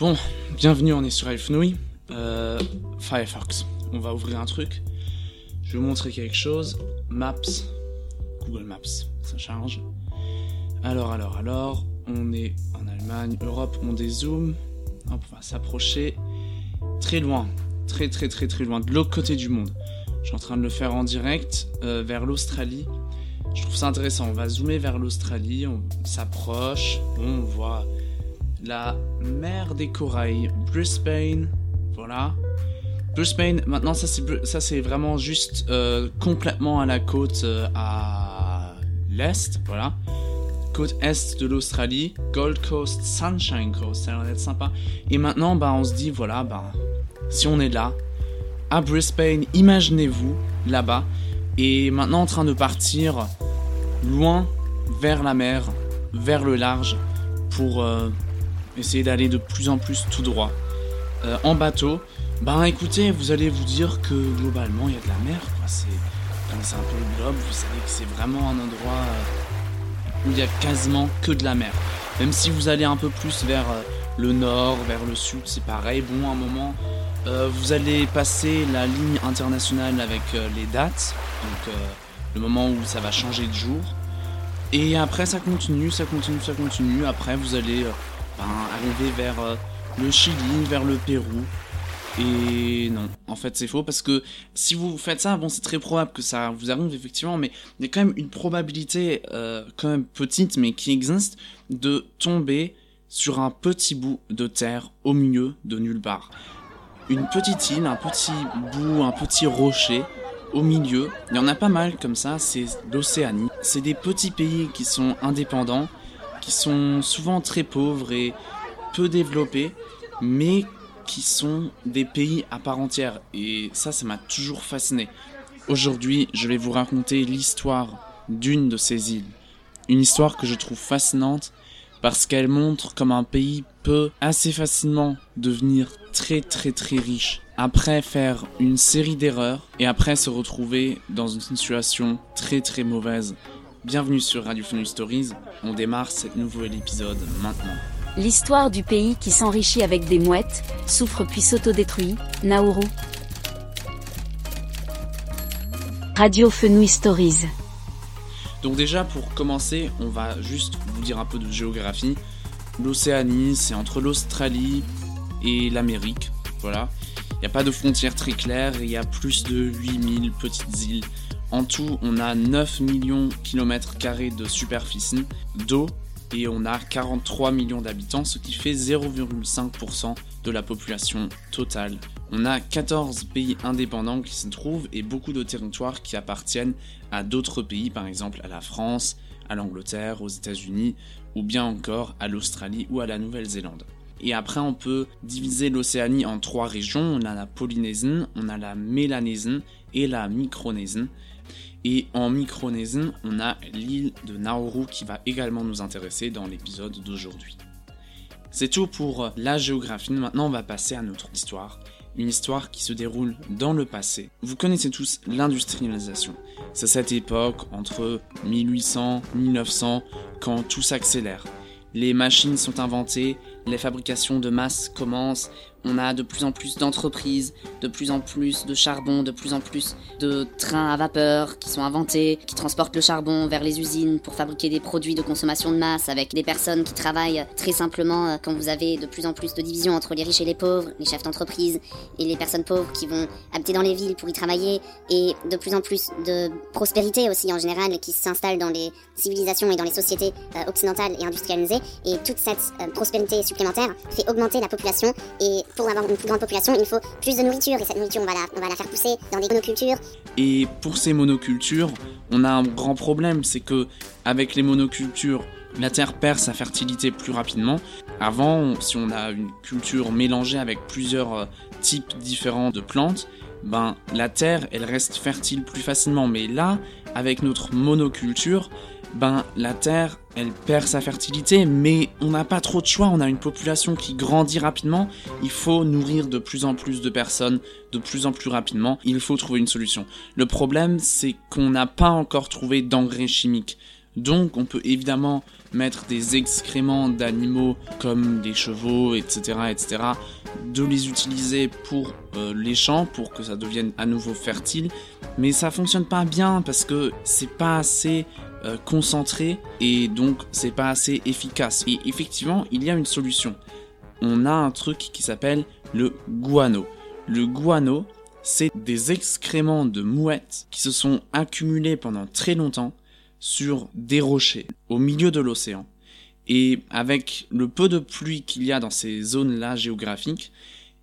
Bon, bienvenue, on est sur iFNOI. Euh, Firefox. On va ouvrir un truc. Je vais vous montrer quelque chose. Maps. Google Maps. Ça charge. Alors, alors, alors. On est en Allemagne, Europe, on dézoome. On va s'approcher. Très loin. Très, très, très, très loin. De l'autre côté du monde. Je suis en train de le faire en direct euh, vers l'Australie. Je trouve ça intéressant. On va zoomer vers l'Australie. On s'approche. on voit la mer des corails, Brisbane, voilà. Brisbane, maintenant ça c'est ça c'est vraiment juste euh, complètement à la côte euh, à l'est, voilà. Côte est de l'Australie, Gold Coast, Sunshine Coast, ça va être sympa. Et maintenant, bah on se dit voilà, bah si on est là, à Brisbane, imaginez-vous là-bas, et maintenant en train de partir loin vers la mer, vers le large, pour euh, essayer d'aller de plus en plus tout droit. Euh, en bateau, ben écoutez, vous allez vous dire que globalement il y a de la mer, C'est, un peu le globe, vous savez que c'est vraiment un endroit euh, où il y a quasiment que de la mer. Même si vous allez un peu plus vers euh, le nord, vers le sud, c'est pareil. Bon, à un moment, vous allez passer la ligne internationale avec les dates, donc le moment où ça va changer de jour. Et après, ça continue, ça continue, ça continue. Après, vous allez ben, arriver vers euh, le Chili, vers le Pérou. Et non, en fait c'est faux parce que si vous faites ça, bon c'est très probable que ça vous arrive effectivement, mais il y a quand même une probabilité euh, quand même petite mais qui existe de tomber sur un petit bout de terre au milieu de nulle part. Une petite île, un petit bout, un petit rocher au milieu. Il y en a pas mal comme ça, c'est l'Océanie. C'est des petits pays qui sont indépendants qui sont souvent très pauvres et peu développés, mais qui sont des pays à part entière. Et ça, ça m'a toujours fasciné. Aujourd'hui, je vais vous raconter l'histoire d'une de ces îles. Une histoire que je trouve fascinante parce qu'elle montre comme un pays peut assez facilement devenir très très très riche après faire une série d'erreurs et après se retrouver dans une situation très très mauvaise Bienvenue sur Radio Funny Stories, on démarre ce nouvel épisode maintenant. L'histoire du pays qui s'enrichit avec des mouettes, souffre puis s'autodétruit, Nauru. Radio Fenouil Stories. Donc déjà pour commencer, on va juste vous dire un peu de géographie. L'Océanie, c'est entre l'Australie et l'Amérique. Voilà. Il n'y a pas de frontières très claires, il y a plus de 8000 petites îles en tout, on a 9 millions de kilomètres carrés de superficie d'eau et on a 43 millions d'habitants, ce qui fait 0,5% de la population totale. On a 14 pays indépendants qui s'y trouvent et beaucoup de territoires qui appartiennent à d'autres pays, par exemple à la France, à l'Angleterre, aux États-Unis ou bien encore à l'Australie ou à la Nouvelle-Zélande. Et après, on peut diviser l'Océanie en trois régions. On a la Polynésie, on a la Mélanésie et la Micronésie. Et en Micronésie, on a l'île de Nauru qui va également nous intéresser dans l'épisode d'aujourd'hui. C'est tout pour la géographie, maintenant on va passer à notre histoire. Une histoire qui se déroule dans le passé. Vous connaissez tous l'industrialisation. C'est cette époque entre 1800 1900 quand tout s'accélère. Les machines sont inventées, les fabrications de masse commencent, on a de plus en plus d'entreprises, de plus en plus de charbon, de plus en plus de trains à vapeur qui sont inventés, qui transportent le charbon vers les usines pour fabriquer des produits de consommation de masse avec des personnes qui travaillent très simplement euh, quand vous avez de plus en plus de divisions entre les riches et les pauvres, les chefs d'entreprise et les personnes pauvres qui vont habiter dans les villes pour y travailler et de plus en plus de prospérité aussi en général qui s'installe dans les civilisations et dans les sociétés euh, occidentales et industrialisées. Et toute cette euh, prospérité supplémentaire fait augmenter la population et pour avoir une plus grande population, il faut plus de nourriture. Et cette nourriture, on va la, on va la faire pousser dans des monocultures. Et pour ces monocultures, on a un grand problème, c'est que avec les monocultures, la terre perd sa fertilité plus rapidement. Avant, si on a une culture mélangée avec plusieurs euh, types différents de plantes, ben la terre elle reste fertile plus facilement. Mais là, avec notre monoculture, ben la terre elle perd sa fertilité, mais on n'a pas trop de choix, on a une population qui grandit rapidement, il faut nourrir de plus en plus de personnes de plus en plus rapidement, il faut trouver une solution. Le problème c'est qu'on n'a pas encore trouvé d'engrais chimiques. Donc on peut évidemment mettre des excréments d'animaux comme des chevaux, etc., etc., de les utiliser pour euh, les champs pour que ça devienne à nouveau fertile, mais ça fonctionne pas bien parce que c'est pas assez euh, concentré et donc c'est pas assez efficace. Et effectivement, il y a une solution. On a un truc qui s'appelle le guano. Le guano, c'est des excréments de mouettes qui se sont accumulés pendant très longtemps sur des rochers au milieu de l'océan. Et avec le peu de pluie qu'il y a dans ces zones-là géographiques,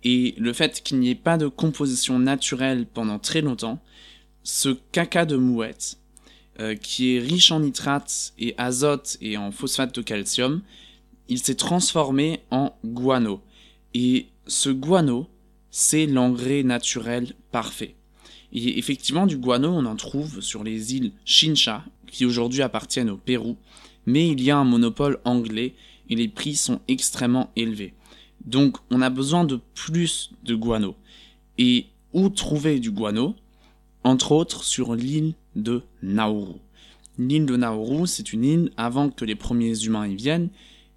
et le fait qu'il n'y ait pas de composition naturelle pendant très longtemps, ce caca de mouette, euh, qui est riche en nitrates et azote et en phosphate de calcium, il s'est transformé en guano. Et ce guano, c'est l'engrais naturel parfait. Et effectivement, du guano, on en trouve sur les îles Chincha, qui aujourd'hui appartiennent au Pérou, mais il y a un monopole anglais et les prix sont extrêmement élevés. Donc on a besoin de plus de guano. Et où trouver du guano? Entre autres sur l'île de Nauru. L'île de Nauru, c'est une île, avant que les premiers humains y viennent,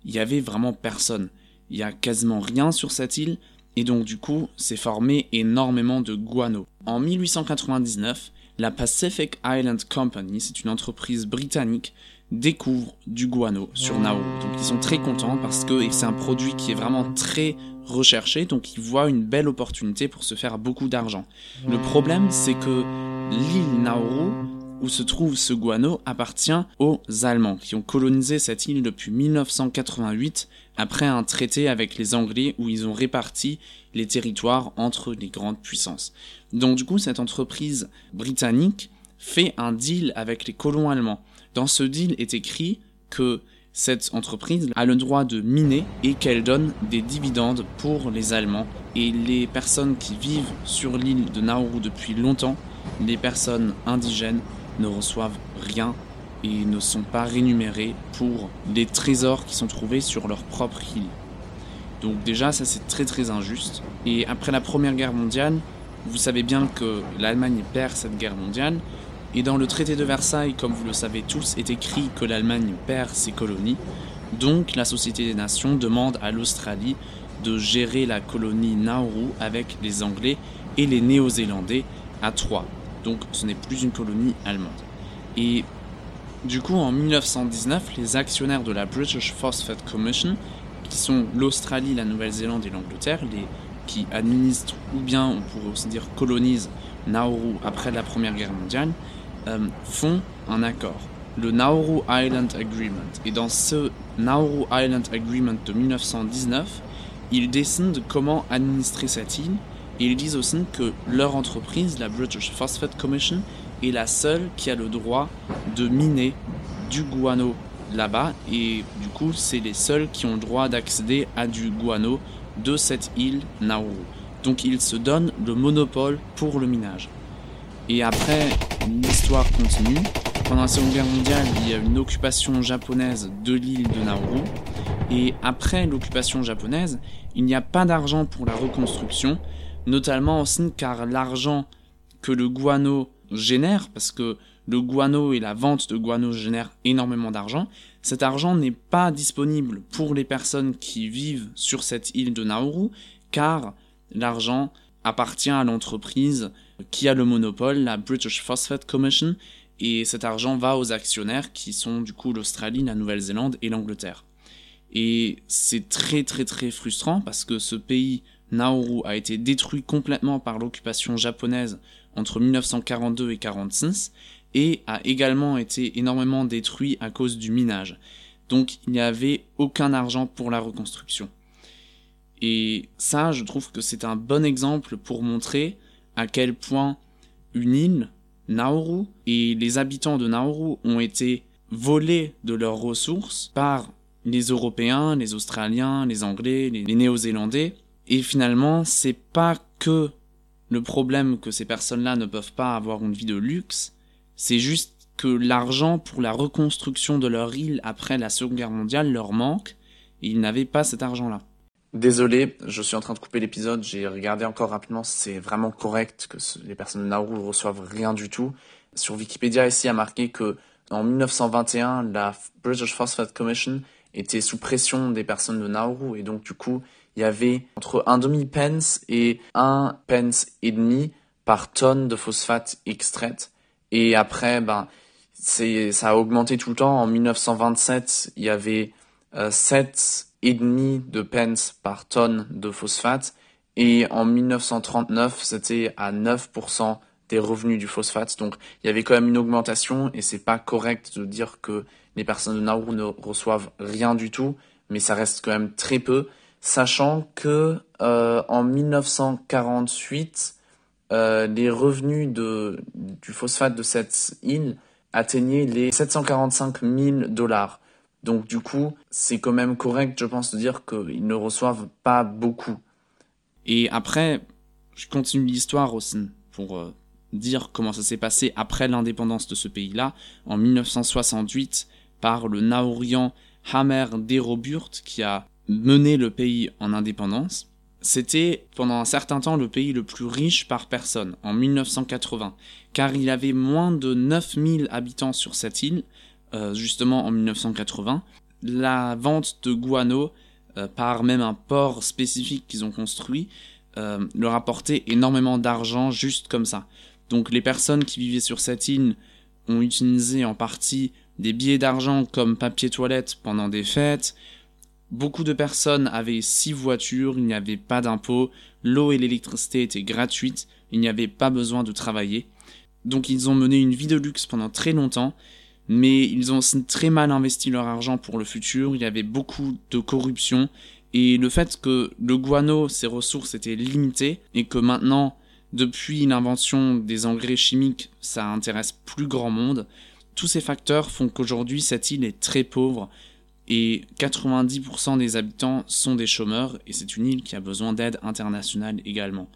il y avait vraiment personne. Il y a quasiment rien sur cette île, et donc du coup, c'est formé énormément de guano. En 1899, la Pacific Island Company, c'est une entreprise britannique, découvre du guano sur Nauru. Donc ils sont très contents parce que c'est un produit qui est vraiment très recherché, donc ils voient une belle opportunité pour se faire beaucoup d'argent. Le problème, c'est que l'île Nauru où se trouve ce guano appartient aux Allemands qui ont colonisé cette île depuis 1988 après un traité avec les Anglais où ils ont réparti les territoires entre les grandes puissances. Donc du coup cette entreprise britannique fait un deal avec les colons allemands. Dans ce deal est écrit que cette entreprise a le droit de miner et qu'elle donne des dividendes pour les Allemands et les personnes qui vivent sur l'île de Nauru depuis longtemps, les personnes indigènes, ne reçoivent rien et ne sont pas rémunérés pour des trésors qui sont trouvés sur leur propre île. Donc déjà ça c'est très très injuste. Et après la Première Guerre mondiale, vous savez bien que l'Allemagne perd cette guerre mondiale. Et dans le traité de Versailles, comme vous le savez tous, est écrit que l'Allemagne perd ses colonies. Donc la Société des Nations demande à l'Australie de gérer la colonie Nauru avec les Anglais et les Néo-Zélandais à trois donc ce n'est plus une colonie allemande. Et du coup, en 1919, les actionnaires de la British Phosphate Commission, qui sont l'Australie, la Nouvelle-Zélande et l'Angleterre, les qui administrent ou bien on pourrait aussi dire colonisent Nauru après la Première Guerre mondiale, euh, font un accord, le Nauru Island Agreement. Et dans ce Nauru Island Agreement de 1919, ils décident comment administrer cette île et ils disent aussi que leur entreprise, la British Phosphate Commission, est la seule qui a le droit de miner du guano là-bas. Et du coup, c'est les seuls qui ont le droit d'accéder à du guano de cette île Nauru. Donc ils se donnent le monopole pour le minage. Et après, l'histoire continue. Pendant la Seconde Guerre mondiale, il y a une occupation japonaise de l'île de Nauru. Et après l'occupation japonaise, il n'y a pas d'argent pour la reconstruction notamment aussi car l'argent que le guano génère, parce que le guano et la vente de guano génèrent énormément d'argent, cet argent n'est pas disponible pour les personnes qui vivent sur cette île de Nauru, car l'argent appartient à l'entreprise qui a le monopole, la British Phosphate Commission, et cet argent va aux actionnaires qui sont du coup l'Australie, la Nouvelle-Zélande et l'Angleterre. Et c'est très très très frustrant parce que ce pays Nauru a été détruit complètement par l'occupation japonaise entre 1942 et 1946 et a également été énormément détruit à cause du minage. Donc il n'y avait aucun argent pour la reconstruction. Et ça, je trouve que c'est un bon exemple pour montrer à quel point une île, Nauru, et les habitants de Nauru ont été volés de leurs ressources par les Européens, les Australiens, les Anglais, les Néo-Zélandais, et finalement, c'est pas que le problème que ces personnes-là ne peuvent pas avoir une vie de luxe, c'est juste que l'argent pour la reconstruction de leur île après la Seconde Guerre mondiale leur manque, et ils n'avaient pas cet argent-là. Désolé, je suis en train de couper l'épisode, j'ai regardé encore rapidement c'est vraiment correct que les personnes de Nauru reçoivent rien du tout. Sur Wikipédia ici a marqué que En 1921, la British Phosphate Commission était sous pression des personnes de Nauru et donc du coup, il y avait entre un demi pence et un pence et demi par tonne de phosphate extraite. Et après, ben, c'est, ça a augmenté tout le temps. En 1927, il y avait euh, 7,5 de pence par tonne de phosphate. Et en 1939, c'était à 9% des revenus du phosphate. Donc, il y avait quand même une augmentation et c'est pas correct de dire que les personnes de Nauru ne reçoivent rien du tout, mais ça reste quand même très peu, sachant que euh, en 1948, euh, les revenus de, du phosphate de cette île atteignaient les 745 000 dollars. Donc du coup, c'est quand même correct, je pense, de dire qu'ils ne reçoivent pas beaucoup. Et après, je continue l'histoire aussi pour euh, dire comment ça s'est passé après l'indépendance de ce pays-là, en 1968, par le Naurian Hammer Deroburt qui a mené le pays en indépendance. C'était pendant un certain temps le pays le plus riche par personne, en 1980, car il avait moins de 9000 habitants sur cette île, euh, justement en 1980. La vente de guano euh, par même un port spécifique qu'ils ont construit euh, leur apportait énormément d'argent juste comme ça. Donc les personnes qui vivaient sur cette île ont utilisé en partie des billets d'argent comme papier toilette pendant des fêtes, Beaucoup de personnes avaient six voitures, il n'y avait pas d'impôts, l'eau et l'électricité étaient gratuites, il n'y avait pas besoin de travailler. Donc ils ont mené une vie de luxe pendant très longtemps, mais ils ont très mal investi leur argent pour le futur, il y avait beaucoup de corruption, et le fait que le guano, ses ressources étaient limitées, et que maintenant, depuis l'invention des engrais chimiques, ça intéresse plus grand monde, tous ces facteurs font qu'aujourd'hui cette île est très pauvre, et 90% des habitants sont des chômeurs et c'est une île qui a besoin d'aide internationale également.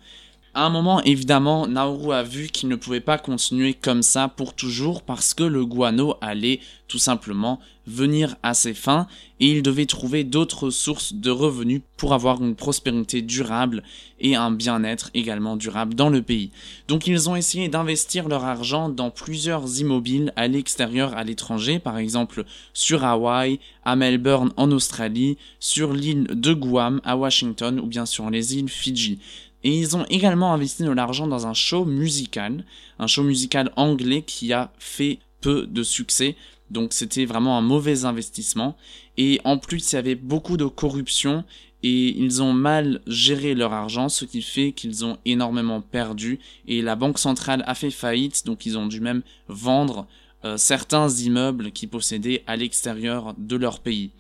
À un moment, évidemment, Nauru a vu qu'il ne pouvait pas continuer comme ça pour toujours parce que le guano allait tout simplement venir à ses fins et il devait trouver d'autres sources de revenus pour avoir une prospérité durable et un bien-être également durable dans le pays. Donc ils ont essayé d'investir leur argent dans plusieurs immobiles à l'extérieur, à l'étranger, par exemple sur Hawaï, à Melbourne en Australie, sur l'île de Guam à Washington ou bien sur les îles Fidji. Et ils ont également investi de l'argent dans un show musical, un show musical anglais qui a fait peu de succès. Donc c'était vraiment un mauvais investissement. Et en plus, il y avait beaucoup de corruption et ils ont mal géré leur argent, ce qui fait qu'ils ont énormément perdu. Et la banque centrale a fait faillite, donc ils ont dû même vendre euh, certains immeubles qu'ils possédaient à l'extérieur de leur pays.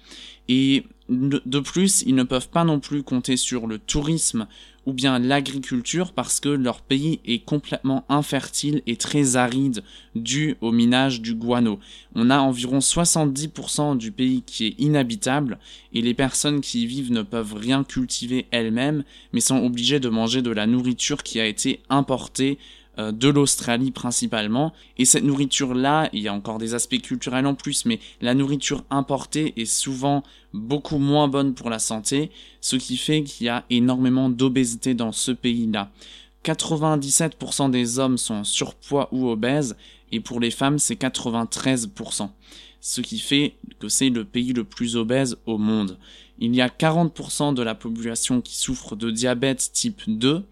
Et de plus, ils ne peuvent pas non plus compter sur le tourisme ou bien l'agriculture parce que leur pays est complètement infertile et très aride dû au minage du guano. On a environ 70% du pays qui est inhabitable et les personnes qui y vivent ne peuvent rien cultiver elles-mêmes mais sont obligées de manger de la nourriture qui a été importée euh, de l'Australie principalement. Et cette nourriture-là, il y a encore des aspects culturels en plus, mais la nourriture importée est souvent beaucoup moins bonne pour la santé, ce qui fait qu'il y a énormément d'obésité dans ce pays-là. 97% des hommes sont en surpoids ou obèses, et pour les femmes, c'est 93%. Ce qui fait que c'est le pays le plus obèse au monde. Il y a 40% de la population qui souffre de diabète type 2,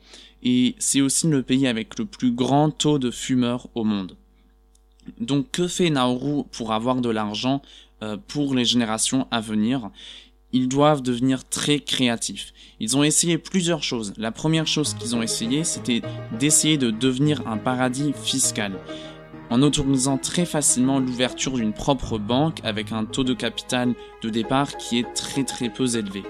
et c'est aussi le pays avec le plus grand taux de fumeurs au monde. Donc que fait Nauru pour avoir de l'argent euh, pour les générations à venir? Ils doivent devenir très créatifs. Ils ont essayé plusieurs choses. La première chose qu'ils ont essayé, c'était d'essayer de devenir un paradis fiscal en autorisant très facilement l'ouverture d'une propre banque avec un taux de capital de départ qui est très très peu élevé.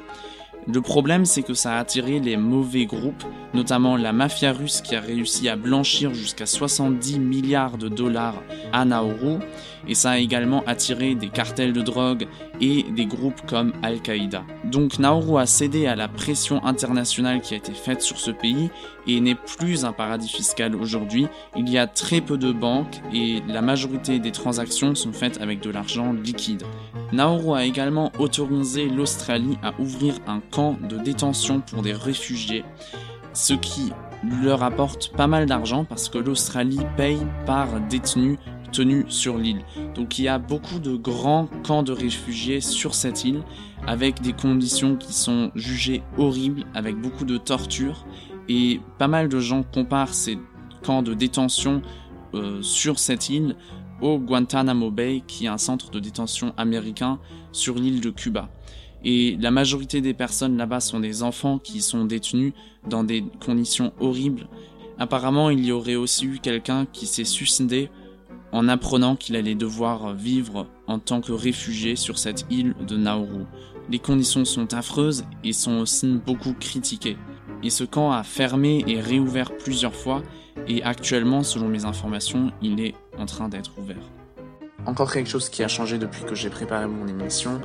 Le problème, c'est que ça a attiré les mauvais groupes, notamment la mafia russe qui a réussi à blanchir jusqu'à 70 milliards de dollars à Nauru, et ça a également attiré des cartels de drogue et des groupes comme Al-Qaïda. Donc Nauru a cédé à la pression internationale qui a été faite sur ce pays et n'est plus un paradis fiscal aujourd'hui. Il y a très peu de banques et la majorité des transactions sont faites avec de l'argent liquide. Nauru a également autorisé l'Australie à ouvrir un camp de détention pour des réfugiés, ce qui leur apporte pas mal d'argent parce que l'Australie paye par détenu tenus sur l'île. Donc il y a beaucoup de grands camps de réfugiés sur cette île avec des conditions qui sont jugées horribles, avec beaucoup de torture et pas mal de gens comparent ces camps de détention euh, sur cette île au Guantanamo Bay qui est un centre de détention américain sur l'île de Cuba. Et la majorité des personnes là-bas sont des enfants qui sont détenus dans des conditions horribles. Apparemment, il y aurait aussi eu quelqu'un qui s'est suicidé en apprenant qu'il allait devoir vivre en tant que réfugié sur cette île de Nauru. Les conditions sont affreuses et sont aussi beaucoup critiquées. Et ce camp a fermé et réouvert plusieurs fois et actuellement, selon mes informations, il est en train d'être ouvert. Encore quelque chose qui a changé depuis que j'ai préparé mon émission.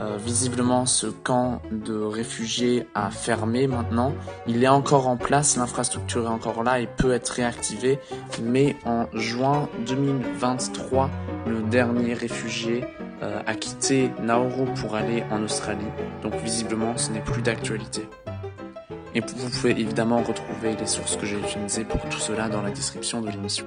Euh, visiblement, ce camp de réfugiés a fermé maintenant. Il est encore en place, l'infrastructure est encore là et peut être réactivée. Mais en juin 2023, le dernier réfugié euh, a quitté Nauru pour aller en Australie. Donc visiblement, ce n'est plus d'actualité. Et vous pouvez évidemment retrouver les sources que j'ai utilisées pour tout cela dans la description de l'émission.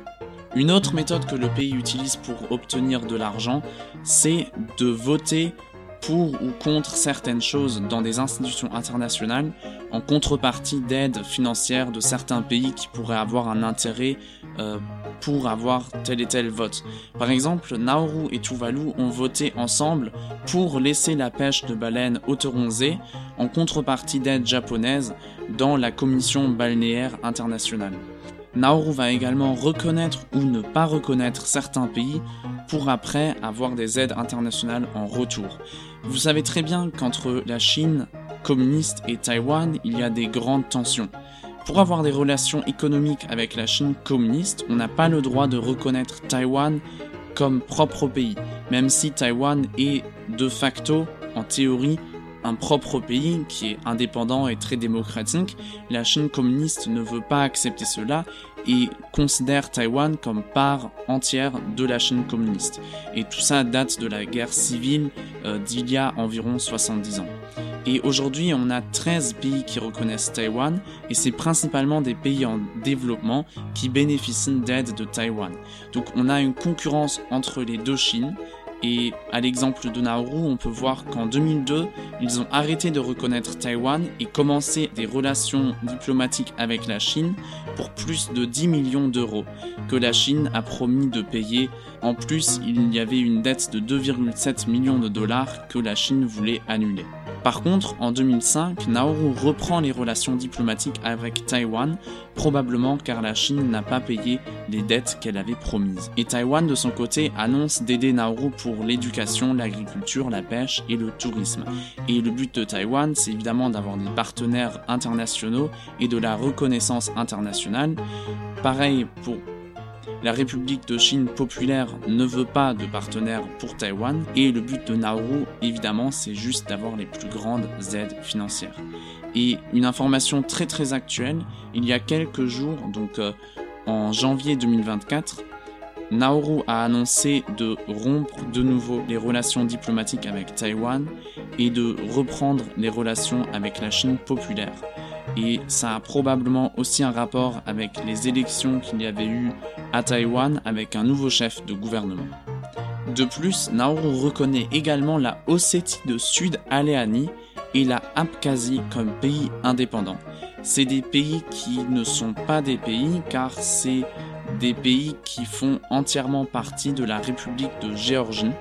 Une autre méthode que le pays utilise pour obtenir de l'argent, c'est de voter pour ou contre certaines choses dans des institutions internationales en contrepartie d'aides financières de certains pays qui pourraient avoir un intérêt euh, pour avoir tel et tel vote. Par exemple, Nauru et Tuvalu ont voté ensemble pour laisser la pêche de baleines autorisée en contrepartie d'aides japonaises dans la Commission balnéaire internationale. Nauru va également reconnaître ou ne pas reconnaître certains pays pour après avoir des aides internationales en retour. Vous savez très bien qu'entre la Chine communiste et Taïwan, il y a des grandes tensions. Pour avoir des relations économiques avec la Chine communiste, on n'a pas le droit de reconnaître Taïwan comme propre pays, même si Taïwan est de facto, en théorie, un propre pays qui est indépendant et très démocratique, la Chine communiste ne veut pas accepter cela et considère Taïwan comme part entière de la Chine communiste. Et tout ça date de la guerre civile euh, d'il y a environ 70 ans. Et aujourd'hui, on a 13 pays qui reconnaissent Taïwan et c'est principalement des pays en développement qui bénéficient d'aide de Taïwan. Donc on a une concurrence entre les deux Chines et à l'exemple de Nauru, on peut voir qu'en 2002, ils ont arrêté de reconnaître Taïwan et commencé des relations diplomatiques avec la Chine pour plus de 10 millions d'euros que la Chine a promis de payer. En plus, il y avait une dette de 2,7 millions de dollars que la Chine voulait annuler. Par contre, en 2005, Nauru reprend les relations diplomatiques avec Taïwan, probablement car la Chine n'a pas payé les dettes qu'elle avait promises. Et Taïwan, de son côté, annonce d'aider Nauru pour l'éducation, l'agriculture, la pêche et le tourisme. Et le but de Taïwan, c'est évidemment d'avoir des partenaires internationaux et de la reconnaissance internationale. Pareil pour la République de Chine populaire ne veut pas de partenaires pour Taïwan et le but de Nauru, évidemment, c'est juste d'avoir les plus grandes aides financières. Et une information très très actuelle, il y a quelques jours, donc euh, en janvier 2024, Nauru a annoncé de rompre de nouveau les relations diplomatiques avec Taïwan et de reprendre les relations avec la Chine populaire et ça a probablement aussi un rapport avec les élections qu'il y avait eu à Taïwan avec un nouveau chef de gouvernement. De plus, Nauru reconnaît également la Ossétie de Sud-Aléanie et la Abkhazie comme pays indépendants. C'est des pays qui ne sont pas des pays car c'est des pays qui font entièrement partie de la République de Géorgie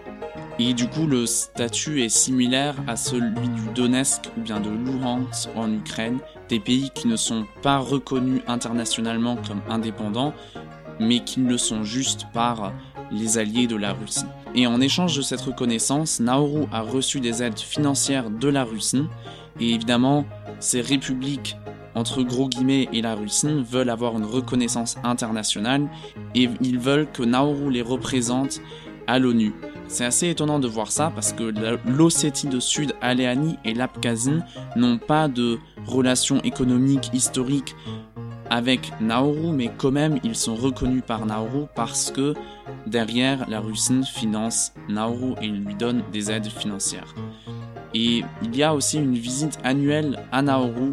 et du coup, le statut est similaire à celui du Donetsk ou bien de Luhansk en Ukraine, des pays qui ne sont pas reconnus internationalement comme indépendants, mais qui le sont juste par les alliés de la Russie. Et en échange de cette reconnaissance, Nauru a reçu des aides financières de la Russie, et évidemment, ces républiques entre gros guillemets et la Russie veulent avoir une reconnaissance internationale et ils veulent que Nauru les représente à l'ONU. C'est assez étonnant de voir ça parce que l'Ossétie de Sud, Aléanie et l'Abkhazie n'ont pas de relations économiques historiques avec Nauru, mais quand même ils sont reconnus par Nauru parce que derrière la Russie finance Nauru et lui donne des aides financières. Et il y a aussi une visite annuelle à Nauru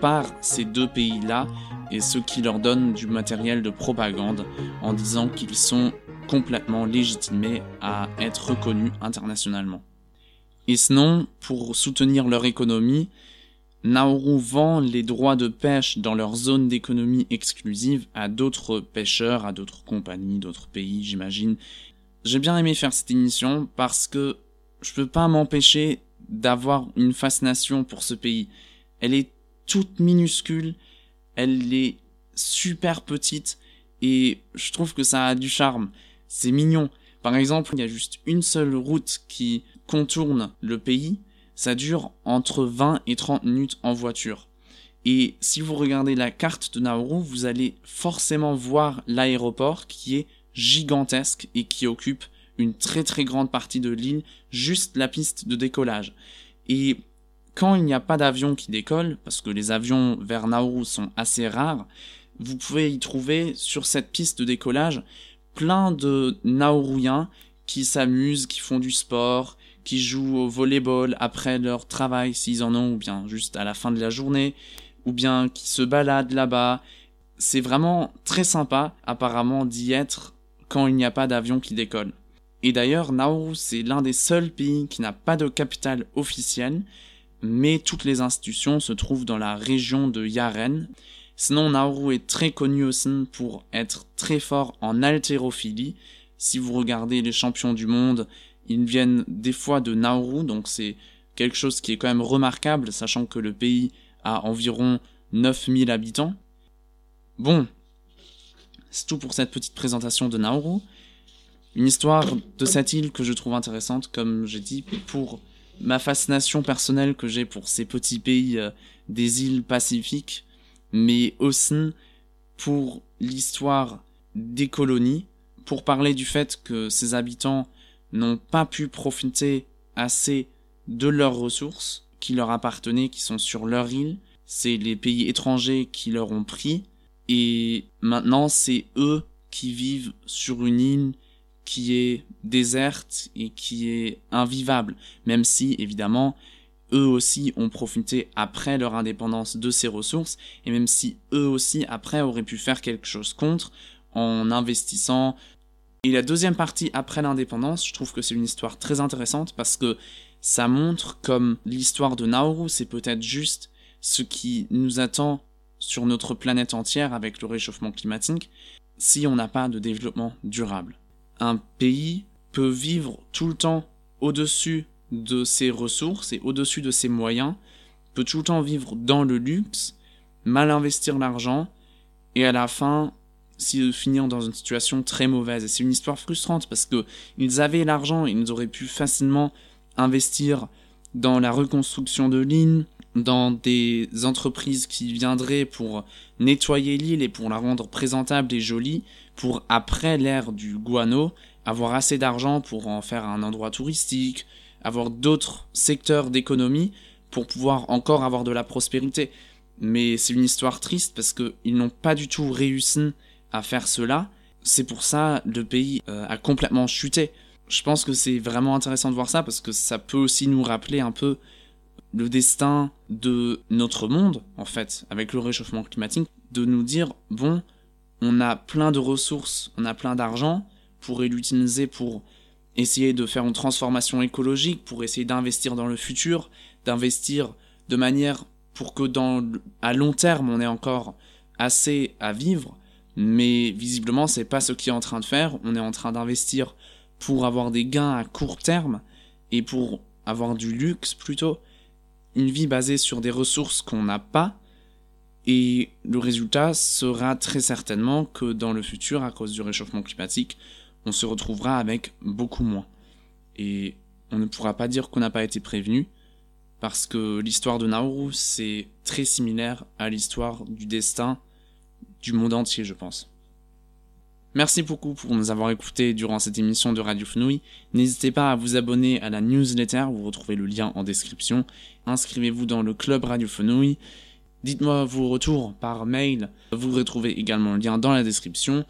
par ces deux pays-là et ce qui leur donne du matériel de propagande en disant qu'ils sont complètement légitimés à être reconnus internationalement. Et sinon, pour soutenir leur économie, Nauru vend les droits de pêche dans leur zone d'économie exclusive à d'autres pêcheurs, à d'autres compagnies, d'autres pays, j'imagine. J'ai bien aimé faire cette émission parce que je peux pas m'empêcher d'avoir une fascination pour ce pays. Elle est toute minuscule, elle est super petite et je trouve que ça a du charme. C'est mignon. Par exemple, il y a juste une seule route qui contourne le pays ça dure entre 20 et 30 minutes en voiture. Et si vous regardez la carte de Nauru, vous allez forcément voir l'aéroport qui est gigantesque et qui occupe une très très grande partie de l'île, juste la piste de décollage. Et quand il n'y a pas d'avion qui décolle, parce que les avions vers Nauru sont assez rares, vous pouvez y trouver sur cette piste de décollage plein de Nauruiens qui s'amusent, qui font du sport, qui jouent au volleyball après leur travail s'ils en ont, ou bien juste à la fin de la journée, ou bien qui se baladent là-bas. C'est vraiment très sympa apparemment d'y être quand il n'y a pas d'avion qui décolle. Et d'ailleurs, Nauru, c'est l'un des seuls pays qui n'a pas de capitale officielle, mais toutes les institutions se trouvent dans la région de Yaren. Sinon, Nauru est très connu aussi pour être très fort en haltérophilie. Si vous regardez les champions du monde, ils viennent des fois de Nauru, donc c'est quelque chose qui est quand même remarquable, sachant que le pays a environ 9000 habitants. Bon, c'est tout pour cette petite présentation de Nauru. Une histoire de cette île que je trouve intéressante, comme j'ai dit, pour ma fascination personnelle que j'ai pour ces petits pays euh, des îles pacifiques, mais aussi pour l'histoire des colonies, pour parler du fait que ces habitants n'ont pas pu profiter assez de leurs ressources qui leur appartenaient, qui sont sur leur île. C'est les pays étrangers qui leur ont pris. Et maintenant, c'est eux qui vivent sur une île qui est déserte et qui est invivable. Même si, évidemment, eux aussi ont profité après leur indépendance de ces ressources, et même si eux aussi après auraient pu faire quelque chose contre, en investissant et la deuxième partie après l'indépendance, je trouve que c'est une histoire très intéressante parce que ça montre comme l'histoire de Nauru, c'est peut-être juste ce qui nous attend sur notre planète entière avec le réchauffement climatique si on n'a pas de développement durable. Un pays peut vivre tout le temps au-dessus de ses ressources et au-dessus de ses moyens, peut tout le temps vivre dans le luxe, mal investir l'argent, et à la fin finir dans une situation très mauvaise. Et c'est une histoire frustrante parce que ils avaient l'argent, ils auraient pu facilement investir dans la reconstruction de l'île, dans des entreprises qui viendraient pour nettoyer l'île et pour la rendre présentable et jolie, pour après l'ère du guano, avoir assez d'argent pour en faire un endroit touristique, avoir d'autres secteurs d'économie pour pouvoir encore avoir de la prospérité. Mais c'est une histoire triste parce qu'ils n'ont pas du tout réussi à faire cela. C'est pour ça le pays euh, a complètement chuté. Je pense que c'est vraiment intéressant de voir ça parce que ça peut aussi nous rappeler un peu le destin de notre monde, en fait, avec le réchauffement climatique, de nous dire, bon, on a plein de ressources, on a plein d'argent, pour l'utiliser pour essayer de faire une transformation écologique, pour essayer d'investir dans le futur, d'investir de manière pour que dans, à long terme on ait encore assez à vivre, mais visiblement, c'est pas ce qu'il est en train de faire. On est en train d'investir pour avoir des gains à court terme et pour avoir du luxe plutôt. Une vie basée sur des ressources qu'on n'a pas. Et le résultat sera très certainement que dans le futur, à cause du réchauffement climatique, on se retrouvera avec beaucoup moins. Et on ne pourra pas dire qu'on n'a pas été prévenu, parce que l'histoire de Nauru, c'est très similaire à l'histoire du destin du monde entier, je pense. Merci beaucoup pour nous avoir écoutés durant cette émission de Radio Fenouille. N'hésitez pas à vous abonner à la newsletter, vous retrouvez le lien en description. Inscrivez-vous dans le club Radio Fenouille. Dites-moi vos retours par mail, vous retrouvez également le lien dans la description.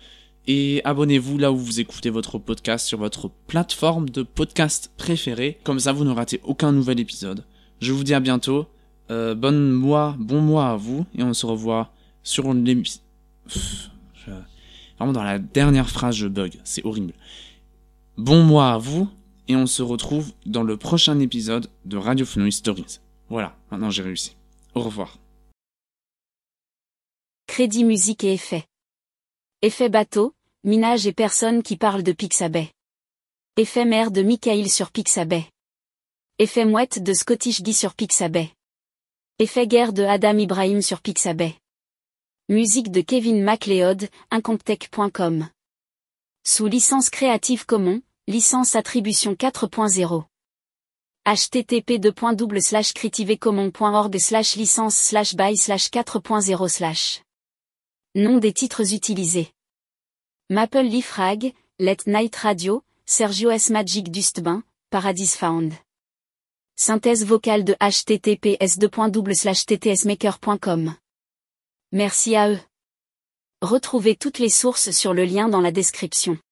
Et abonnez-vous là où vous écoutez votre podcast sur votre plateforme de podcast préférée. Comme ça, vous ne ratez aucun nouvel épisode. Je vous dis à bientôt. Euh, bonne mois, bon mois à vous. Et on se revoit sur l'émission Vraiment, dans la dernière phrase, je bug. C'est horrible. Bon mois à vous, et on se retrouve dans le prochain épisode de Radio Fenouil Stories. Voilà, maintenant j'ai réussi. Au revoir. Crédit musique et effets. Effet bateau, minage et personnes qui parlent de Pixabay. Effet mère de Michael sur Pixabay. Effet mouette de Scottish Guy sur Pixabay. Effet guerre de Adam Ibrahim sur Pixabay. Musique de Kevin MacLeod, incomptech.com. Sous licence Creative Commons, licence attribution 4.0. http slash slash licence slash by slash 4.0 slash. Nom des titres utilisés. Maple Leaf Rag, Let Night Radio, Sergio S. Magic Dustbin, Paradise Found. Synthèse vocale de https ttsmaker.com. Merci à eux. Retrouvez toutes les sources sur le lien dans la description.